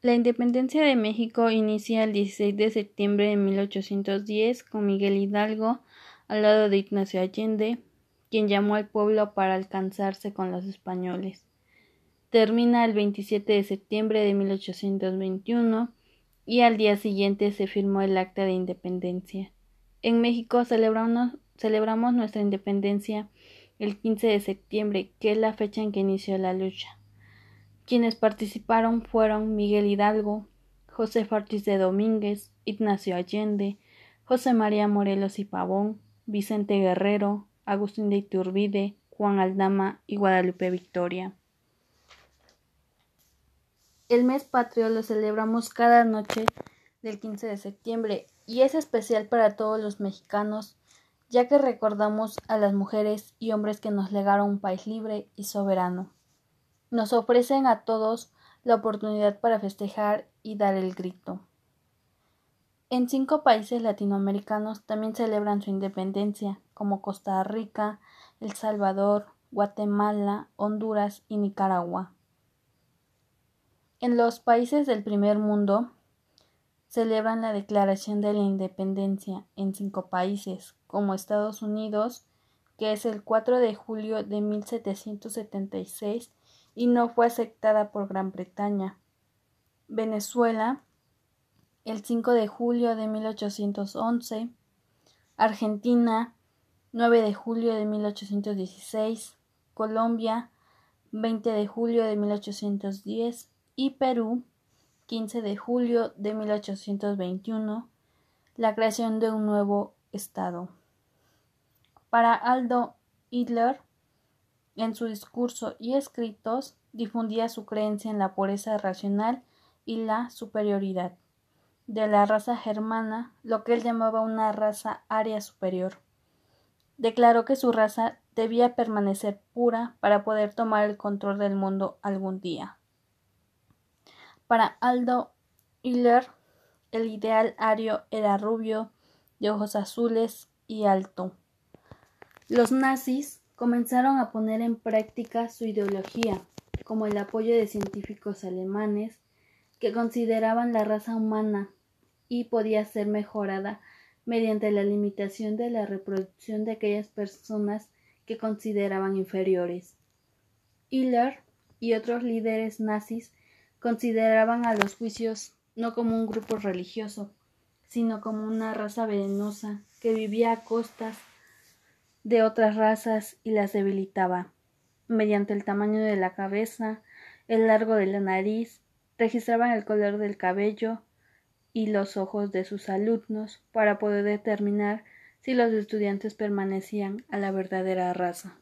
La independencia de México inicia el 16 de septiembre de 1810 con Miguel Hidalgo al lado de Ignacio Allende, quien llamó al pueblo para alcanzarse con los españoles. Termina el 27 de septiembre de 1821 y al día siguiente se firmó el Acta de Independencia. En México celebramos, nuestra independencia el 15 de septiembre, que es la fecha en que inició la lucha. Quienes participaron fueron Miguel Hidalgo, José Ortiz de Domínguez, Ignacio Allende, José María Morelos y Pavón, Vicente Guerrero, Agustín de Iturbide, Juan Aldama y Guadalupe Victoria. El mes patrio lo celebramos cada noche del 15 de septiembre y es especial para todos los mexicanos, ya que recordamos a las mujeres y hombres que nos legaron un país libre y soberano nos ofrecen a todos la oportunidad para festejar y dar el grito. En cinco países latinoamericanos también celebran su independencia, como Costa Rica, El Salvador, Guatemala, Honduras y Nicaragua. En los países del primer mundo celebran la Declaración de la Independencia en cinco países, como Estados Unidos, que es el 4 de julio de 1776 y no fue aceptada por Gran Bretaña. Venezuela, el 5 de julio de 1811. Argentina, 9 de julio de 1816. Colombia, 20 de julio de 1810. Y Perú, 15 de julio de 1821. La creación de un nuevo Estado. Para Aldo Hitler, en su discurso y escritos difundía su creencia en la pureza racional y la superioridad de la raza germana, lo que él llamaba una raza aria superior. Declaró que su raza debía permanecer pura para poder tomar el control del mundo algún día. Para Aldo Hiller, el ideal ario era rubio, de ojos azules y alto. Los nazis comenzaron a poner en práctica su ideología, como el apoyo de científicos alemanes que consideraban la raza humana y podía ser mejorada mediante la limitación de la reproducción de aquellas personas que consideraban inferiores. Hitler y otros líderes nazis consideraban a los juicios no como un grupo religioso, sino como una raza venenosa que vivía a costas de otras razas y las debilitaba. Mediante el tamaño de la cabeza, el largo de la nariz, registraban el color del cabello y los ojos de sus alumnos para poder determinar si los estudiantes permanecían a la verdadera raza.